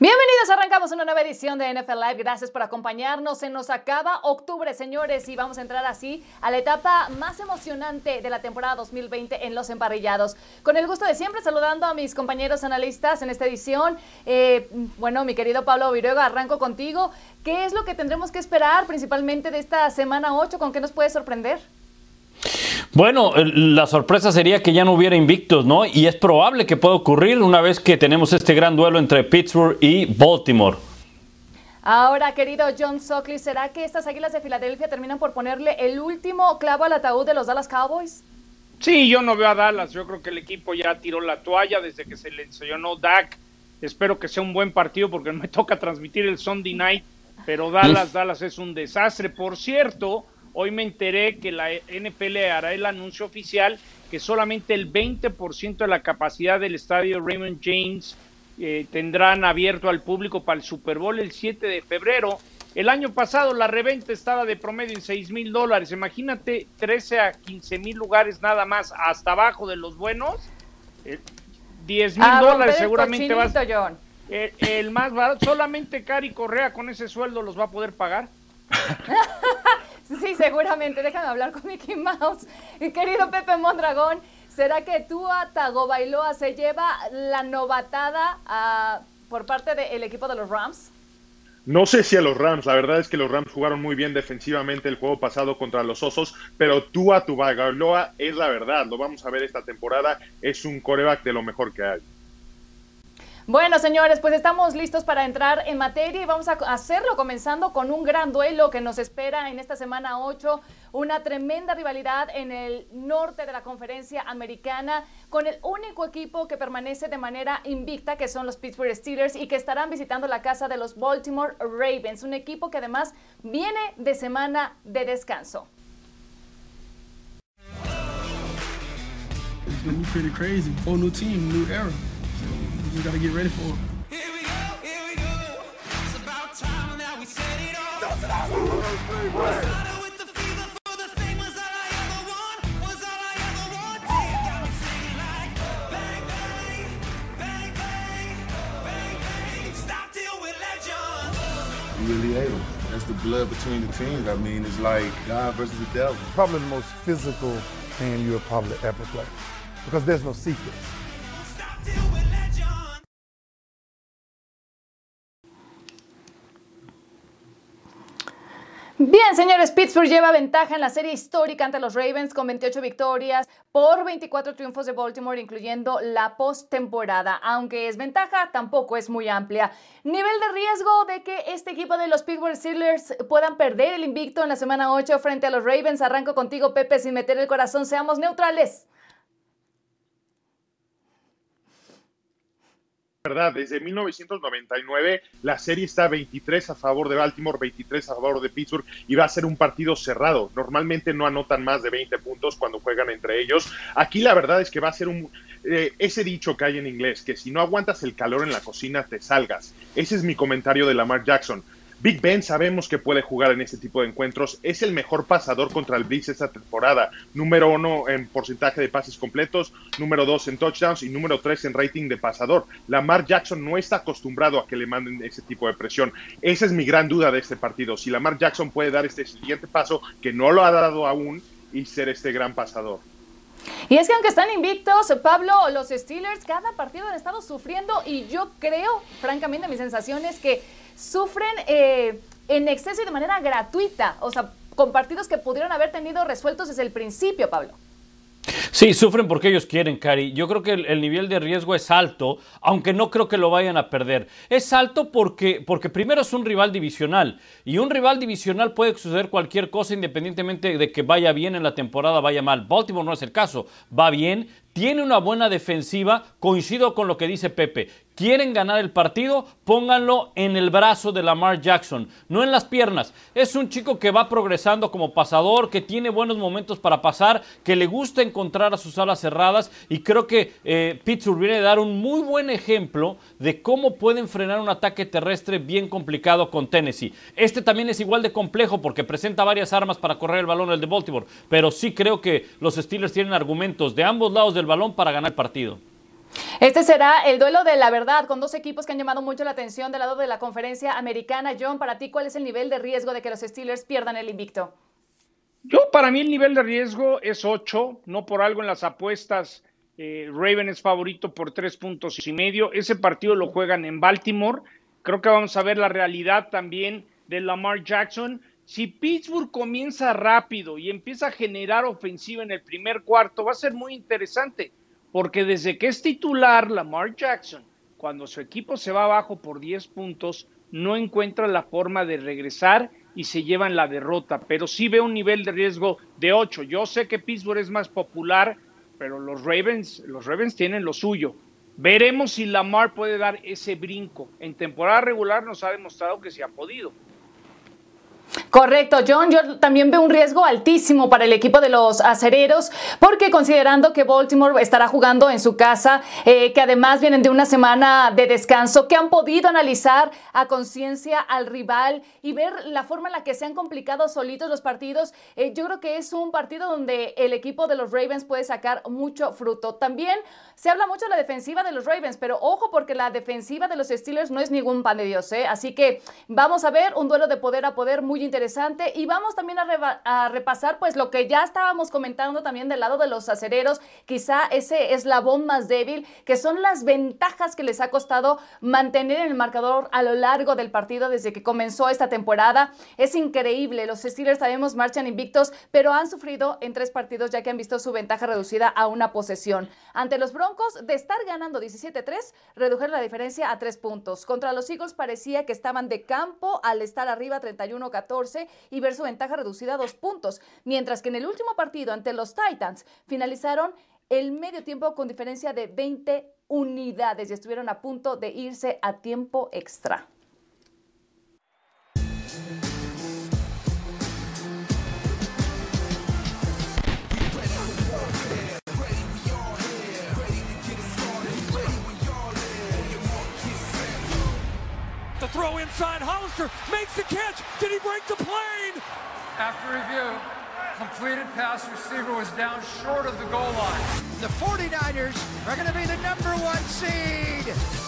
Bienvenidos, arrancamos una nueva edición de NFL Live. Gracias por acompañarnos. Se nos acaba octubre, señores, y vamos a entrar así a la etapa más emocionante de la temporada 2020 en los emparrillados. Con el gusto de siempre, saludando a mis compañeros analistas en esta edición. Eh, bueno, mi querido Pablo Viruega, arranco contigo. ¿Qué es lo que tendremos que esperar principalmente de esta semana 8? ¿Con qué nos puede sorprender? Bueno, la sorpresa sería que ya no hubiera invictos, ¿no? Y es probable que pueda ocurrir una vez que tenemos este gran duelo entre Pittsburgh y Baltimore. Ahora, querido John Sockley, ¿será que estas Águilas de Filadelfia terminan por ponerle el último clavo al ataúd de los Dallas Cowboys? Sí, yo no veo a Dallas. Yo creo que el equipo ya tiró la toalla desde que se le enseñó Dak. Espero que sea un buen partido porque me toca transmitir el Sunday night. Pero Dallas, Dallas es un desastre. Por cierto, Hoy me enteré que la NFL hará el anuncio oficial que solamente el 20% de la capacidad del estadio Raymond James eh, tendrán abierto al público para el Super Bowl el 7 de febrero. El año pasado la reventa estaba de promedio en 6 mil dólares. Imagínate 13 a 15 mil lugares nada más hasta abajo de los buenos. 10 eh, mil dólares seguramente va a el, el más barato. Solamente Cari Correa con ese sueldo los va a poder pagar. Sí, seguramente. Déjame hablar con Mickey Mouse. Querido Pepe Mondragón, ¿será que Tua Tagovailoa se lleva la novatada ah, por parte del equipo de los Rams? No sé si a los Rams, la verdad es que los Rams jugaron muy bien defensivamente el juego pasado contra los Osos, pero Tua Tagovailoa es la verdad, lo vamos a ver esta temporada, es un coreback de lo mejor que hay. Bueno, señores, pues estamos listos para entrar en materia y vamos a hacerlo comenzando con un gran duelo que nos espera en esta semana 8, una tremenda rivalidad en el norte de la conferencia americana con el único equipo que permanece de manera invicta, que son los Pittsburgh Steelers y que estarán visitando la casa de los Baltimore Ravens, un equipo que además viene de semana de descanso. We just gotta get ready for it. Here we go, here we go. It's about time now we set it off. Don't stop. Don't really able. That's the blood between the teams. I mean, it's like God versus the devil. Probably the most physical hand you'll probably ever play because there's no secrets. Bien, señores, Pittsburgh lleva ventaja en la serie histórica ante los Ravens con 28 victorias por 24 triunfos de Baltimore, incluyendo la postemporada. Aunque es ventaja, tampoco es muy amplia. Nivel de riesgo de que este equipo de los Pittsburgh Steelers puedan perder el invicto en la semana 8 frente a los Ravens. Arranco contigo, Pepe, sin meter el corazón. Seamos neutrales. Verdad, desde 1999 la serie está 23 a favor de Baltimore, 23 a favor de Pittsburgh y va a ser un partido cerrado. Normalmente no anotan más de 20 puntos cuando juegan entre ellos. Aquí la verdad es que va a ser un... Eh, ese dicho que hay en inglés, que si no aguantas el calor en la cocina te salgas. Ese es mi comentario de Lamar Jackson. Big Ben sabemos que puede jugar en este tipo de encuentros. Es el mejor pasador contra el Blitz esta temporada. Número uno en porcentaje de pases completos, número dos en touchdowns y número tres en rating de pasador. Lamar Jackson no está acostumbrado a que le manden ese tipo de presión. Esa es mi gran duda de este partido. Si Lamar Jackson puede dar este siguiente paso, que no lo ha dado aún, y ser este gran pasador. Y es que aunque están invictos, Pablo, los Steelers cada partido han estado sufriendo y yo creo, francamente, mi sensación es que sufren eh, en exceso y de manera gratuita, o sea, con partidos que pudieron haber tenido resueltos desde el principio, Pablo. Sí, sufren porque ellos quieren, Cari. Yo creo que el, nivel de riesgo es alto, aunque no creo que lo vayan a perder. Es alto porque, porque primero es un rival divisional y un rival divisional puede suceder cualquier cosa independientemente de que vaya bien en la temporada, vaya mal. Baltimore no es el caso, va bien, tiene una buena defensiva, coincido con lo que dice Pepe. Quieren ganar el partido, pónganlo en el brazo de Lamar Jackson, no en las piernas. Es un chico que va progresando como pasador, que tiene buenos momentos para pasar, que le gusta encontrar a sus alas cerradas y creo que eh, Pittsburgh viene a dar un muy buen ejemplo de cómo pueden frenar un ataque terrestre bien complicado con Tennessee. Este también es igual de complejo porque presenta varias armas para correr el balón el de Baltimore, pero sí creo que los Steelers tienen argumentos de ambos lados del balón para ganar el partido. Este será el duelo de la verdad con dos equipos que han llamado mucho la atención del lado de la conferencia americana. John, para ti, ¿cuál es el nivel de riesgo de que los Steelers pierdan el invicto? Yo, para mí, el nivel de riesgo es 8, no por algo en las apuestas. eh, Raven es favorito por tres puntos y medio. Ese partido lo juegan en Baltimore. Creo que vamos a ver la realidad también de Lamar Jackson. Si Pittsburgh comienza rápido y empieza a generar ofensiva en el primer cuarto, va a ser muy interesante, porque desde que es titular Lamar Jackson, cuando su equipo se va abajo por 10 puntos, no encuentra la forma de regresar y se llevan la derrota, pero sí veo un nivel de riesgo de 8. Yo sé que Pittsburgh es más popular, pero los Ravens, los Ravens tienen lo suyo. Veremos si Lamar puede dar ese brinco. En temporada regular nos ha demostrado que se ha podido. Correcto, John. Yo también veo un riesgo altísimo para el equipo de los acereros, porque considerando que Baltimore estará jugando en su casa, eh, que además vienen de una semana de descanso, que han podido analizar a conciencia al rival y ver la forma en la que se han complicado solitos los partidos, eh, yo creo que es un partido donde el equipo de los Ravens puede sacar mucho fruto. También se habla mucho de la defensiva de los Ravens, pero ojo porque la defensiva de los Steelers no es ningún pan de Dios, ¿eh? Así que vamos a ver un duelo de poder a poder muy interesante y vamos también a repasar pues lo que ya estábamos comentando también del lado de los acereros, quizá ese eslabón más débil, que son las ventajas que les ha costado mantener en el marcador a lo largo del partido desde que comenzó esta temporada. Es increíble, los Steelers sabemos marchan invictos, pero han sufrido en tres partidos ya que han visto su ventaja reducida a una posesión. Ante los Broncos, de estar ganando 17-3, redujeron la diferencia a tres puntos. Contra los Eagles parecía que estaban de campo al estar arriba 31-14 y ver su ventaja reducida a dos puntos, mientras que en el último partido ante los Titans finalizaron el medio tiempo con diferencia de 20 unidades y estuvieron a punto de irse a tiempo extra. The throw inside, Hollister makes the catch. Did he break the plane? After review, completed pass receiver was down short of the goal line. The 49ers are going to be the number one seed.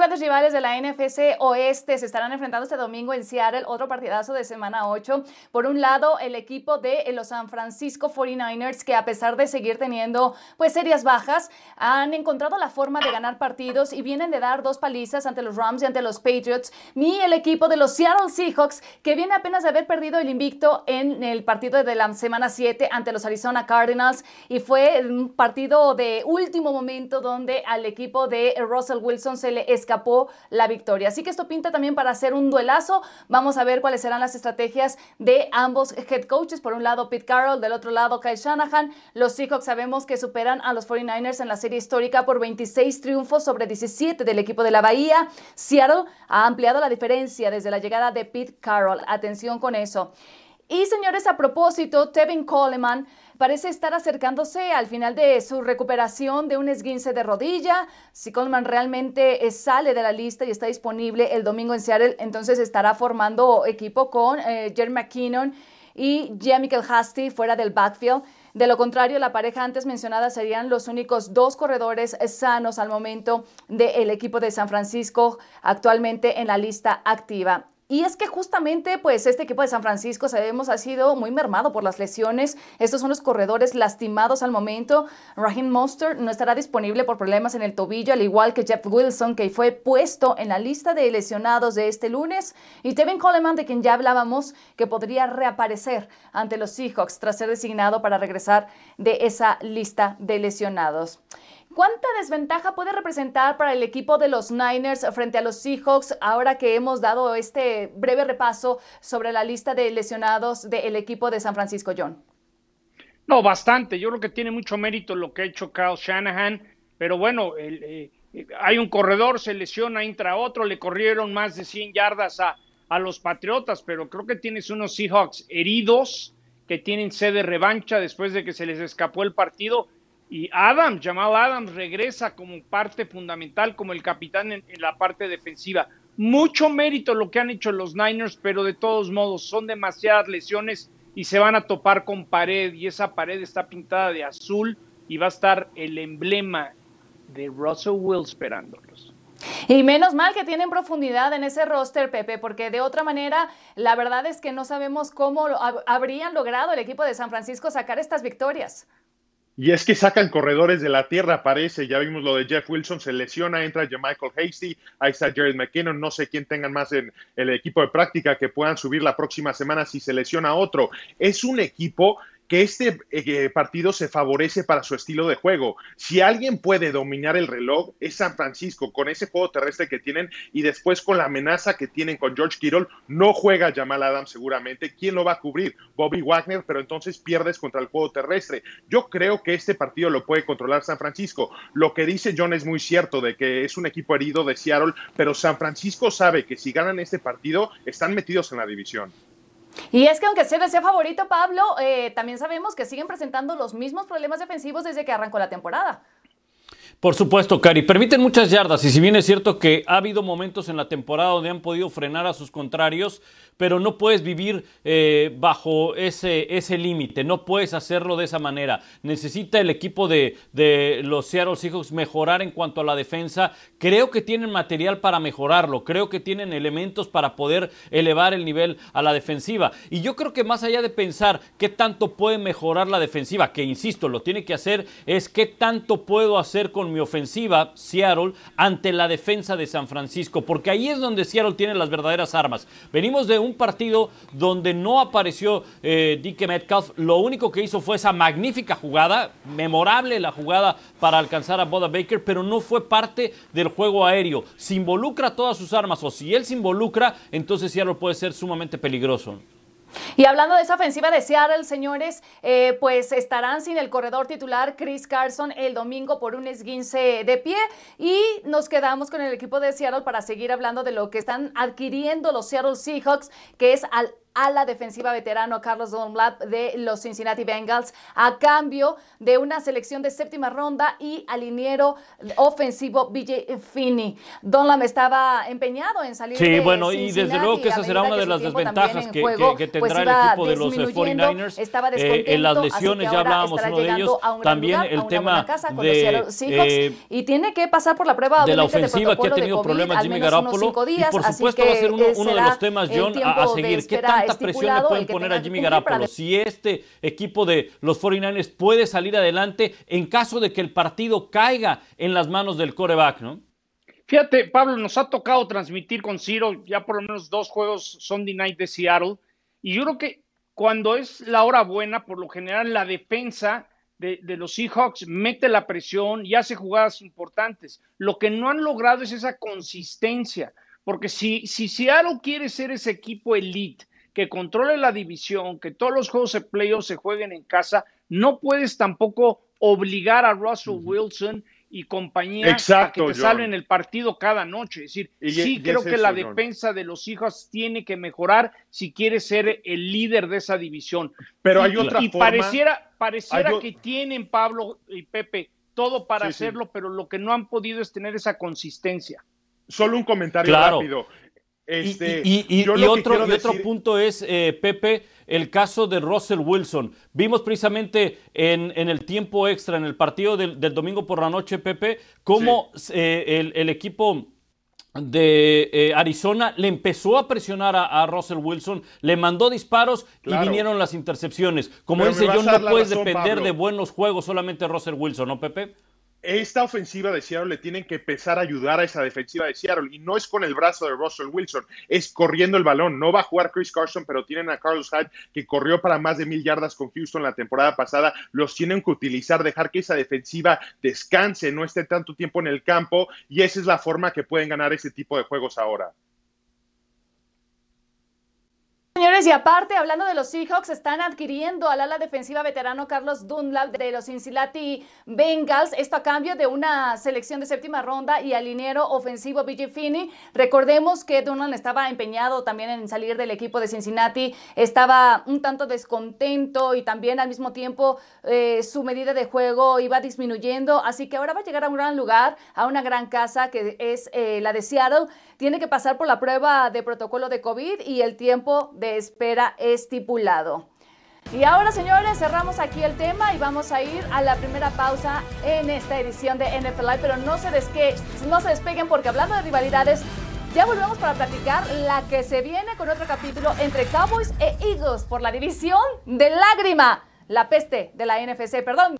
Grandes rivales de la NFC Oeste se estarán enfrentando este domingo en Seattle, otro partidazo de semana 8. Por un lado, el equipo de los San Francisco 49ers, que a pesar de seguir teniendo pues serias bajas, han encontrado la forma de ganar partidos y vienen de dar dos palizas ante los Rams y ante los Patriots. Ni el equipo de los Seattle Seahawks, que viene apenas de haber perdido el invicto en el partido de la semana 7 ante los Arizona Cardinals y fue un partido de último momento donde al equipo de Russell Wilson se le escapó la victoria. Así que esto pinta también para hacer un duelazo. Vamos a ver cuáles serán las estrategias de ambos head coaches. Por un lado, Pete Carroll, del otro lado, Kyle Shanahan. Los Seahawks sabemos que superan a los 49ers en la serie histórica por 26 triunfos sobre 17 del equipo de la Bahía. Seattle ha ampliado la diferencia desde la llegada de Pete Carroll. Atención con eso. Y señores, a propósito, Tevin Coleman parece estar acercándose al final de su recuperación de un esguince de rodilla. Si Coleman realmente eh, sale de la lista y está disponible el domingo en Seattle, entonces estará formando equipo con eh, Jerry McKinnon y Michael Hasty fuera del backfield. De lo contrario, la pareja antes mencionada serían los únicos dos corredores sanos al momento del equipo de San Francisco actualmente en la lista activa. Y es que justamente, pues, este equipo de San Francisco, sabemos, ha sido muy mermado por las lesiones. Estos son los corredores lastimados al momento. Raheem Monster no estará disponible por problemas en el tobillo, al igual que Jeff Wilson, que fue puesto en la lista de lesionados de este lunes. Y Tevin Coleman, de quien ya hablábamos, que podría reaparecer ante los Seahawks tras ser designado para regresar de esa lista de lesionados. ¿Cuánta desventaja puede representar para el equipo de los Niners frente a los Seahawks ahora que hemos dado este breve repaso sobre la lista de lesionados del equipo de San Francisco, John? No, bastante. Yo creo que tiene mucho mérito lo que ha hecho Kyle Shanahan, pero bueno, eh, hay un corredor, se lesiona, entra otro, le corrieron más de 100 yardas a, a los Patriotas, pero creo que tienes unos Seahawks heridos que tienen sed de revancha después de que se les escapó el partido. Y Adams, Jamal Adams, regresa como parte fundamental, como el capitán en, la parte defensiva. Mucho mérito lo que han hecho los Niners, pero de todos modos son demasiadas lesiones y se van a topar con pared y esa pared está pintada de azul y va a estar el emblema de Russell Wilson esperándolos. Y menos mal que tienen profundidad en ese roster, Pepe, porque de otra manera, la verdad es que no sabemos cómo habrían logrado el equipo de San Francisco sacar estas victorias. Y es que sacan corredores de la tierra, parece. Ya vimos lo de Jeff Wilson, se lesiona, entra Michael Hasty, ahí está Jared McKinnon. No sé quién tengan más en el equipo de práctica que puedan subir la próxima semana si se lesiona otro. Es un equipo que este eh, partido se favorece para su estilo de juego. Si alguien puede dominar el reloj, es San Francisco, con ese juego terrestre que tienen y después con la amenaza que tienen con George Kittle. No juega Jamal Adams seguramente. ¿Quién lo va a cubrir? Bobby Wagner, pero entonces pierdes contra el juego terrestre. Yo creo que este partido lo puede controlar San Francisco. Lo que dice John es muy cierto, de que es un equipo herido de Seattle, pero San Francisco sabe que si ganan este partido, están metidos en la división. Y es que aunque sea sea favorito, Pablo, eh, también sabemos que siguen presentando los mismos problemas defensivos desde que arrancó la temporada. Por supuesto, Cari. Permiten muchas yardas y si bien es cierto que ha habido momentos en la temporada donde han podido frenar a sus contrarios, pero no puedes vivir eh, bajo ese, ese límite, no puedes hacerlo de esa manera. Necesita el equipo de, de los Seattle Seahawks mejorar en cuanto a la defensa. Creo que tienen material para mejorarlo, creo que tienen elementos para poder elevar el nivel a la defensiva. Y yo creo que más allá de pensar qué tanto puede mejorar la defensiva, que insisto, lo tiene que hacer, es qué tanto puedo hacer con mi ofensiva, Seattle, ante la defensa de San Francisco, porque ahí es donde Seattle tiene las verdaderas armas. Venimos de un partido donde no apareció eh, Metcalf, lo único que hizo fue esa magnífica jugada, memorable la jugada para alcanzar a Boda Baker, pero no fue parte del juego aéreo. Si involucra todas sus armas o si él se involucra, entonces Seattle puede ser sumamente peligroso. Y hablando de esa ofensiva de Seattle, señores, eh, pues estarán sin el corredor titular Chris Carson el domingo por un esguince de pie. Y nos quedamos con el equipo de Seattle para seguir hablando de lo que están adquiriendo los Seattle Seahawks, que es al a la defensiva veterano Carlos Dunlap de los Cincinnati Bengals a cambio de una selección de séptima ronda y al liniero ofensivo BJ Finney. Dunlap estaba empeñado en salir Sí, de bueno, y desde Cincinnati luego que esa será una de las desventajas que, juego, que- que pues tendrá iba el equipo de los eh, disminuyendo, 49ers. estaba Eh, en las descontento, lesiones ya hablábamos uno de ellos. un También lugar, el tema casa de, eh, y tiene que pasar por la prueba de la ofensiva que ha tenido COVID, problemas Jimmy Garoppolo. Y por supuesto va a ser uno, uno de los temas, John, a, a seguir. ¿Qué espera tanta presión le pueden poner a Jimmy Garoppolo? Si este equipo de los 49ers puede salir adelante en caso de que el partido caiga en las manos del coreback, ¿no? Fíjate, Pablo, nos ha tocado transmitir con Ciro ya por lo menos dos juegos Sunday Night de Seattle. Y yo creo que cuando es la hora buena, por lo general la defensa de, de los Seahawks mete la presión y hace jugadas importantes. Lo que no han logrado es esa consistencia. Porque si, si Seattle quiere ser ese equipo elite que controle la división, que todos los juegos de playoffs se jueguen en casa, no puedes tampoco obligar a Russell Wilson y compañía Exacto, a que te salven el partido cada noche. Es decir, Y- sí y creo es que eso, la John. defensa de los hijos tiene que mejorar si quiere ser el líder de esa división. Pero Y- hay otra y, forma- pareciera, pareciera Hay que tienen Pablo y Pepe todo para Sí, sí. hacerlo, pero lo que no han podido es tener esa consistencia. Solo un comentario Claro. rápido. Y- Este, y, otro, otro punto es, eh, Pepe, el caso de Russell Wilson. Vimos precisamente en, en el tiempo extra, en el partido del, del domingo por la noche, Pepe, cómo eh, el, el equipo de eh, Arizona le empezó a presionar a, a Russell Wilson, le mandó disparos Claro. y vinieron las intercepciones. Como Pero dice John, no puedes razón, depender Pablo. de buenos juegos solamente Russell Wilson, ¿no, Pepe? Esta ofensiva de Seattle le tienen que empezar a ayudar a esa defensiva de Seattle y no es con el brazo de Russell Wilson, es corriendo el balón. No va a jugar Chris Carson, pero tienen a Carlos Hyde que corrió para más de mil yardas con Houston la temporada pasada. Los tienen que utilizar, dejar que esa defensiva descanse, no esté tanto tiempo en el campo y esa es la forma que pueden ganar ese tipo de juegos ahora. Señores, y aparte, hablando de los Seahawks, están adquiriendo al ala defensiva veterano Carlos Dunlap de los Cincinnati Bengals, esto a cambio de una selección de séptima ronda y al liniero ofensivo BJ Finney. Recordemos que Dunlap estaba empeñado también en salir del equipo de Cincinnati, estaba un tanto descontento y también al mismo tiempo eh, su medida de juego iba disminuyendo, así que ahora va a llegar a un gran lugar, a una gran casa que es eh, la de Seattle. Tiene que pasar por la prueba de protocolo de COVID y el tiempo de espera estipulado. Y ahora, señores, cerramos aquí el tema y vamos a ir a la primera pausa en esta edición de NFL Live, pero no se, desque, no se despeguen porque hablando de rivalidades, ya volvemos para platicar la que se viene con otro capítulo entre Cowboys e Eagles por la división de lágrima, la peste de la NFC, perdón.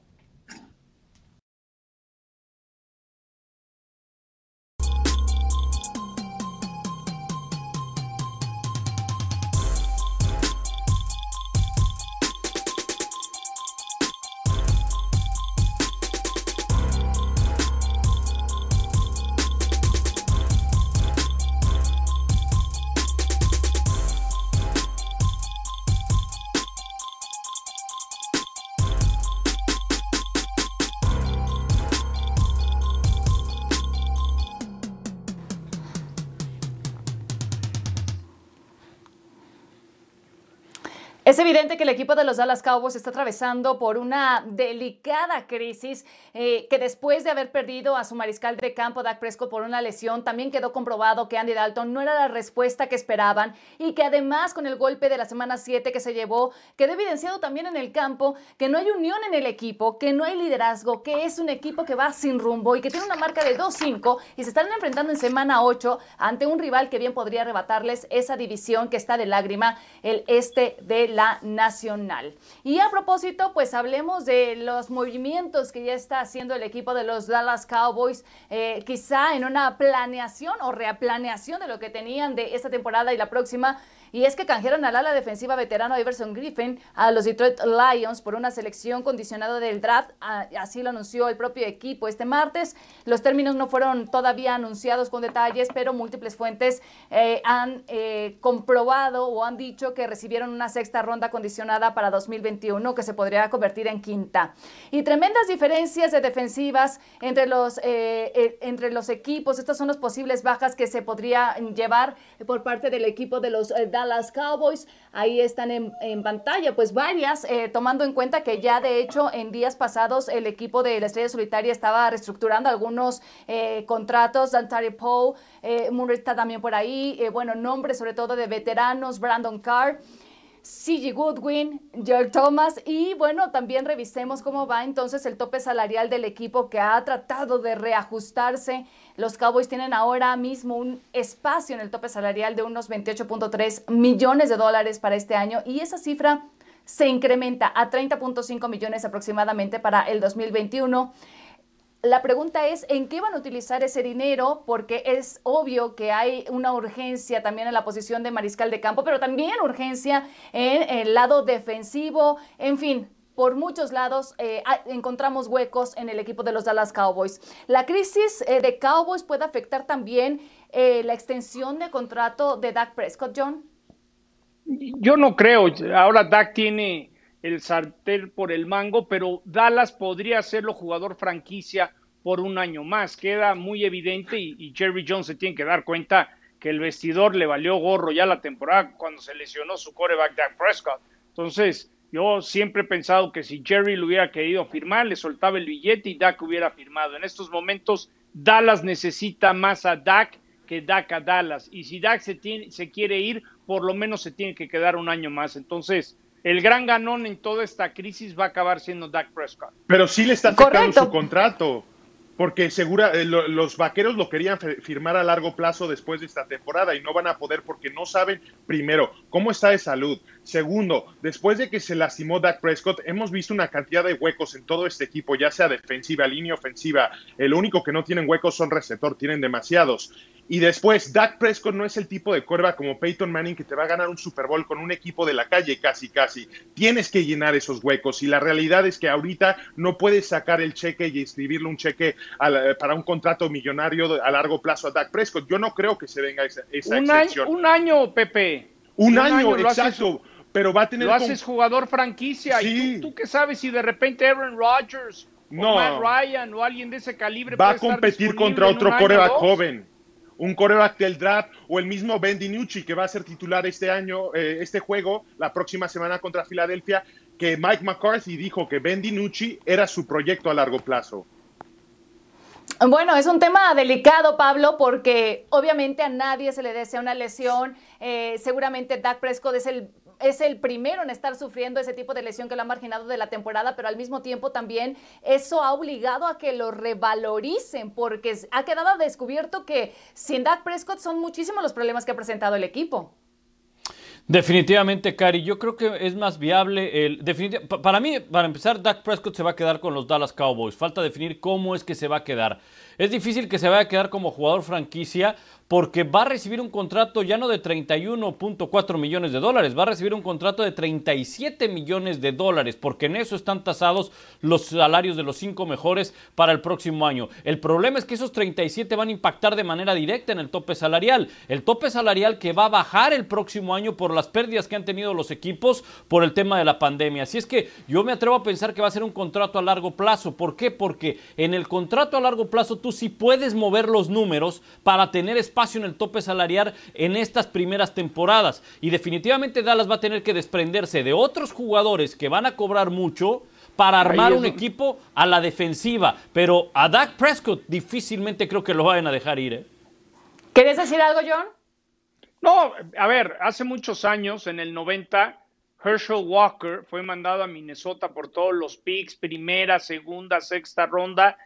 Es evidente que el equipo de los Dallas Cowboys está atravesando por una delicada crisis eh, que después de haber perdido a su mariscal de campo, Dak Prescott, por una lesión, también quedó comprobado que Andy Dalton no era la respuesta que esperaban y que además con el golpe de la semana 7 que se llevó, quedó evidenciado también en el campo que no hay unión en el equipo, que no hay liderazgo, que es un equipo que va sin rumbo y que tiene una marca de 2-5 y se están enfrentando en semana 8 ante un rival que bien podría arrebatarles esa división que está de lágrima, el este de la Nacional. Y a propósito, pues hablemos de los movimientos que ya está haciendo el equipo de los Dallas Cowboys, eh, quizá en una planeación o reaplaneación de lo que tenían de esta temporada y la próxima. Y es que canjearon al ala defensiva veterano Iverson Griffin a los Detroit Lions por una selección condicionada del draft. Ah, Así lo anunció el propio equipo este martes. Los términos no fueron todavía anunciados con detalles, pero múltiples fuentes eh, han eh, comprobado o han dicho que recibieron una sexta ronda condicionada para 2021 que se podría convertir en quinta. Y tremendas diferencias de defensivas entre los, eh, eh, entre los equipos. Estas son las posibles bajas que se podría llevar por parte del equipo de los Dallas Cowboys. Ahí están en, en pantalla, pues varias, eh, tomando en cuenta que ya de hecho en días pasados el equipo de la Estrella Solitaria estaba reestructurando algunos eh, contratos. Dantari Poe, eh, Murray está también por ahí. eh, bueno, nombres sobre todo de veteranos, Brandon Carr. CG Goodwin, George Thomas y bueno, también revisemos cómo va entonces el tope salarial del equipo que ha tratado de reajustarse. Los Cowboys tienen ahora mismo un espacio en el tope salarial de unos 28.3 millones de dólares para este año y esa cifra se incrementa a 30.5 millones aproximadamente para el 2021. La pregunta es, ¿en qué van a utilizar ese dinero? Porque es obvio que hay una urgencia también en la posición de mariscal de campo, pero también urgencia en el lado defensivo. En fin, por muchos lados eh, ah, encontramos huecos en el equipo de los Dallas Cowboys. La crisis eh, de Cowboys puede afectar también eh, la extensión de contrato de Dak Prescott, John. Yo no creo. Ahora Dak tiene el sartén por el mango, pero Dallas podría hacerlo jugador franquicia por un año más. Queda muy evidente y, y Jerry Jones se tiene que dar cuenta que el vestidor le valió gorro ya la temporada cuando se lesionó su coreback Dak Prescott. Entonces, yo siempre he pensado que si Jerry lo hubiera querido firmar, le soltaba el billete y Dak hubiera firmado. En estos momentos, Dallas necesita más a Dak que Dak a Dallas. Y si Dak se, tiene, se quiere ir, por lo menos se tiene que quedar un año más. Entonces, el gran ganón en toda esta crisis va a acabar siendo Dak Prescott. Pero sí le está Correcto. su contrato. Porque segura, eh, lo- los vaqueros lo querían firmar a largo plazo después de esta temporada y no van a poder porque no saben, primero, cómo está de salud. Segundo, después de que se lastimó Dak Prescott, hemos visto una cantidad de huecos en todo este equipo, ya sea defensiva, línea ofensiva. El único que no tienen huecos son receptor, tienen demasiados. Y después, Dak Prescott no es el tipo de cuerva como Peyton Manning que te va a ganar un Super Bowl con un equipo de la calle casi, casi. Tienes que llenar esos huecos y la realidad es que ahorita no puedes sacar el cheque y escribirle un cheque la- para un contrato millonario a largo plazo a Dak Prescott. Yo no creo que se venga esa, esa Un año, excepción. un año, Pepe. Un año, haces- exacto. pero va a tener Lo con- haces jugador franquicia. Sí. ¿Y tú, tú qué sabes si de repente Aaron Rodgers No. o Matt Ryan o alguien de ese calibre va puede a competir contra otro año coreback joven. Un coreback del draft o el mismo Ben DiNucci que va a ser titular este año, eh, este juego, la próxima semana contra Filadelfia, que Mike McCarthy dijo que Ben DiNucci era su proyecto a largo plazo. Bueno, es un tema delicado, Pablo, porque obviamente a nadie se le desea una lesión. Eh, seguramente Dak Prescott es el es el primero en estar sufriendo ese tipo de lesión que lo ha marginado de la temporada, pero al mismo tiempo también eso ha obligado a que lo revaloricen, porque ha quedado descubierto que sin Dak Prescott son muchísimos los problemas que ha presentado el equipo. Definitivamente, Cari, yo creo que es más viable el para mí, para empezar, Dak Prescott se va a quedar con los Dallas Cowboys. Falta definir cómo es que se va a quedar. Es difícil que se vaya a quedar como jugador franquicia porque va a recibir un contrato ya no de 31.4 millones de dólares, va a recibir un contrato de 37 millones de dólares, porque en eso están tasados los salarios de los cinco mejores para el próximo año. El problema es que esos 37 van a impactar de manera directa en el tope salarial. El tope salarial que va a bajar el próximo año por las pérdidas que han tenido los equipos por el tema de la pandemia. Así es que yo me atrevo a pensar que va a ser un contrato a largo plazo. ¿Por qué? Porque en el contrato a largo plazo tú sí puedes mover los números para tener espacio en el tope salarial en estas primeras temporadas. Y definitivamente Dallas va a tener que desprenderse de otros jugadores que van a cobrar mucho para armar un equipo a la defensiva. Pero a Dak Prescott difícilmente creo que lo vayan a dejar ir. ¿eh? ¿Querés decir algo, John? No, a ver, hace muchos años, en el 90, Herschel Walker fue mandado a Minnesota por todos los picks, primera, segunda, sexta ronda.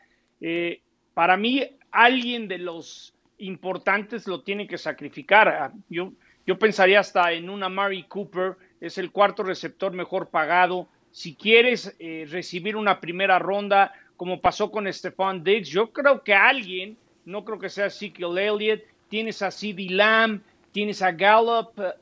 Eh, para mí, alguien de los importantes lo tiene que sacrificar. Ah, Yo, yo pensaría hasta en una Mari Cooper, es el cuarto receptor mejor pagado. Si quieres eh, recibir una primera ronda, como pasó con Stephon Diggs, yo creo que alguien, no creo que sea Ezekiel Elliott, tienes a CeeDee Lamb, tienes a Gallup, eh,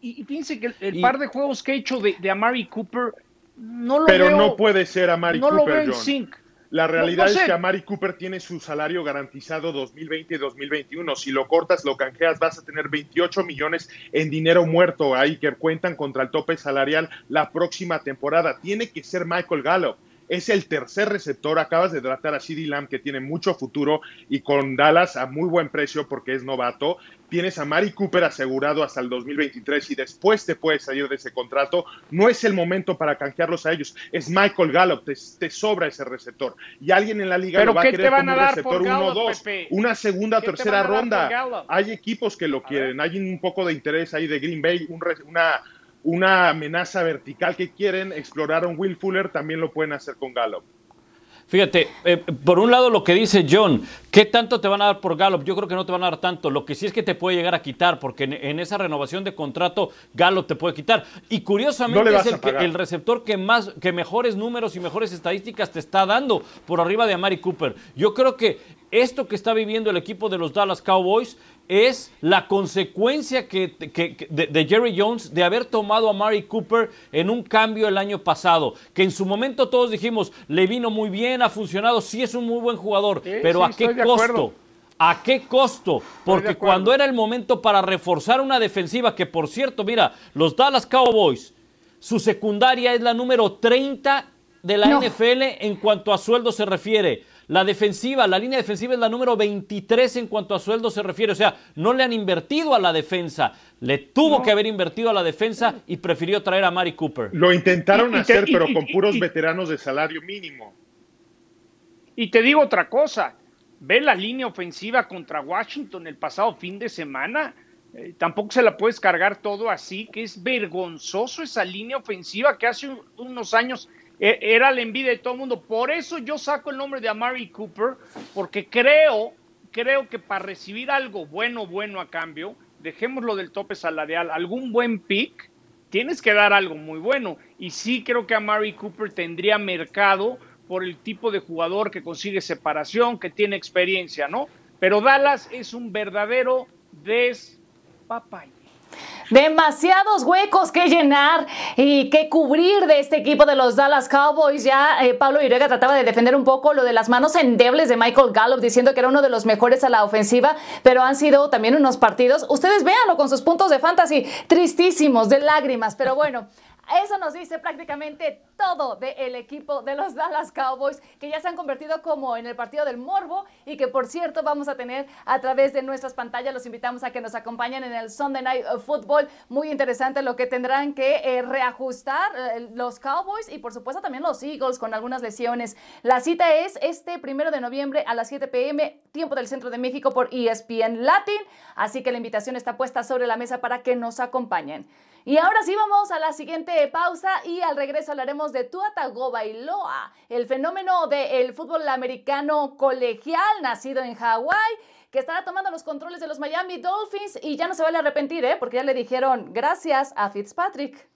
y, y fíjense que el, el Y- par de juegos que he hecho de, de Amari Cooper, no lo Pero veo, no puede ser Amari no lo Cooper, veo en John. sync. La realidad No- no es que Amari Cooper tiene su salario garantizado 2020 y 2021. Si lo cortas, lo canjeas, vas a tener 28 millones en dinero muerto ahí que cuentan contra el tope salarial la próxima temporada. Tiene que ser Michael Gallup. Es el tercer receptor. Acabas de tratar a CeeDee Lamb, que tiene mucho futuro y con Dallas a muy buen precio porque es novato. Tienes a Mari Cooper asegurado hasta el 2023 y después te puedes salir de ese contrato. No es el momento para canjearlos a ellos. Es Michael Gallup. Te, te sobra ese receptor. Y alguien en la liga ¿Pero lo va a querer te van como a un dar receptor por 1 Gallup, 2. Pepe? Una segunda, ¿Qué te tercera ronda. Hay equipos que lo quieren. Hay un poco de interés ahí de Green Bay. un una, una amenaza vertical que quieren explorar a un Will Fuller. También lo pueden hacer con Gallup. Fíjate, eh, por un lado lo que dice John, ¿qué tanto te van a dar por Gallup? Yo creo que no te van a dar tanto. Lo que sí es que te puede llegar a quitar, porque en, en esa renovación de contrato Gallup te puede quitar. Y curiosamente es el, que- el receptor que más, que mejores números y mejores estadísticas te está dando por arriba de Amari Cooper. Yo creo que esto que está viviendo el equipo de los Dallas Cowboys es la consecuencia que, que- que- de, de Jerry Jones de haber tomado a Mari Cooper en un cambio el año pasado. Que en su momento todos dijimos, le vino muy bien, ha funcionado, sí es un muy buen jugador, Sí, pero sí, ¿a qué costo? ¿A qué costo? Porque cuando era el momento para reforzar una defensiva, que por cierto, mira, los Dallas Cowboys, su secundaria es la número 30 de la No. NFL en cuanto a sueldo se refiere. La defensiva, la línea defensiva es la número 23 en cuanto a sueldo se refiere. O sea, no le han invertido a la defensa. Le tuvo que haber invertido a la defensa y prefirió traer a Mari Cooper. Lo intentaron Y- hacer, y- pero y- con puros y- veteranos de salario mínimo. Y te digo otra cosa, ve la línea ofensiva contra Washington el pasado fin de semana. Eh, tampoco se la puedes cargar todo así, que es vergonzoso esa línea ofensiva que hace un- unos años era la envidia de todo el mundo. Por eso yo saco el nombre de Amari Cooper, porque creo, creo que para recibir algo bueno, bueno a cambio, dejémoslo del tope salarial, algún buen pick, tienes que dar algo muy bueno. Y sí creo que Amari Cooper tendría mercado por el tipo de jugador que consigue separación, que tiene experiencia, ¿no? Pero Dallas es un verdadero despapalle. Demasiados huecos que llenar y que cubrir de este equipo de los Dallas Cowboys. Ya eh, Pablo Irega trataba de defender un poco lo de las manos endebles de Michael Gallup, diciendo que era uno de los mejores a la ofensiva, pero han sido también unos partidos. Ustedes véanlo con sus puntos de fantasy, tristísimos, de lágrimas, pero bueno. Eso nos dice prácticamente todo del equipo de los Dallas Cowboys, que ya se han convertido como en el partido del morbo y que por cierto vamos a tener a través de nuestras pantallas. Los invitamos a que nos acompañen en el Sunday Night Football. Muy interesante lo que tendrán que eh, reajustar eh, los Cowboys y por supuesto también los Eagles con algunas lesiones. La cita es este primero de noviembre a las 7 pm, tiempo del centro de México por ESPN Latin. Así que la invitación está puesta sobre la mesa para que nos acompañen. Y ahora sí vamos a la siguiente pausa y al regreso hablaremos de Tua Tagovailoa, el fenómeno del fútbol americano colegial nacido en Hawái que estará tomando los controles de los Miami Dolphins y ya no se vale arrepentir, ¿eh? porque ya le dijeron gracias a Fitzpatrick.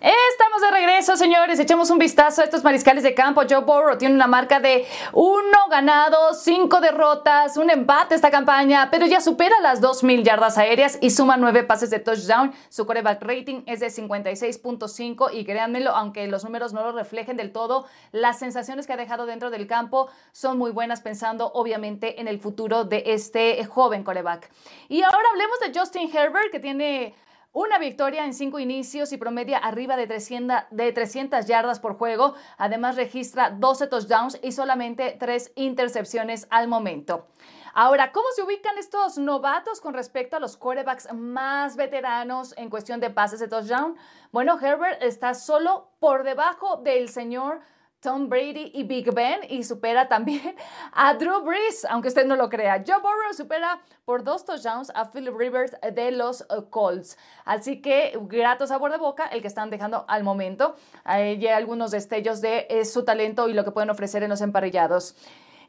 Estamos de regreso, señores. Echemos un vistazo a estos mariscales de campo. Joe Burrow tiene una marca de uno ganado, cinco derrotas, un empate esta campaña, pero ya supera las 2.000 yardas aéreas y suma nueve pases de touchdown. Su quarterback rating es de 56.5 y créanmelo, aunque los números no lo reflejen del todo, las sensaciones que ha dejado dentro del campo son muy buenas pensando obviamente en el futuro de este joven quarterback. Y ahora hablemos de Justin Herbert, que tiene una victoria en cinco inicios y promedia arriba de 300, de 300 yardas por juego. Además registra 12 touchdowns y solamente 3 intercepciones al momento. Ahora, ¿cómo se ubican estos novatos con respecto a los quarterbacks más veteranos en cuestión de pases de touchdown? Bueno, Herbert está solo por debajo del señor Tom Brady y Big Ben y supera también a Drew Brees, aunque usted no lo crea. Joe Burrow supera por dos touchdowns a Philip Rivers de los Colts. Así que grato sabor de boca el que están dejando al momento. Hay algunos destellos de eh, su talento y lo que pueden ofrecer en los emparellados.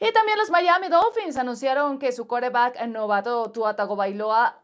Y también los Miami Dolphins anunciaron que su quarterback novato Tua Tagovailoa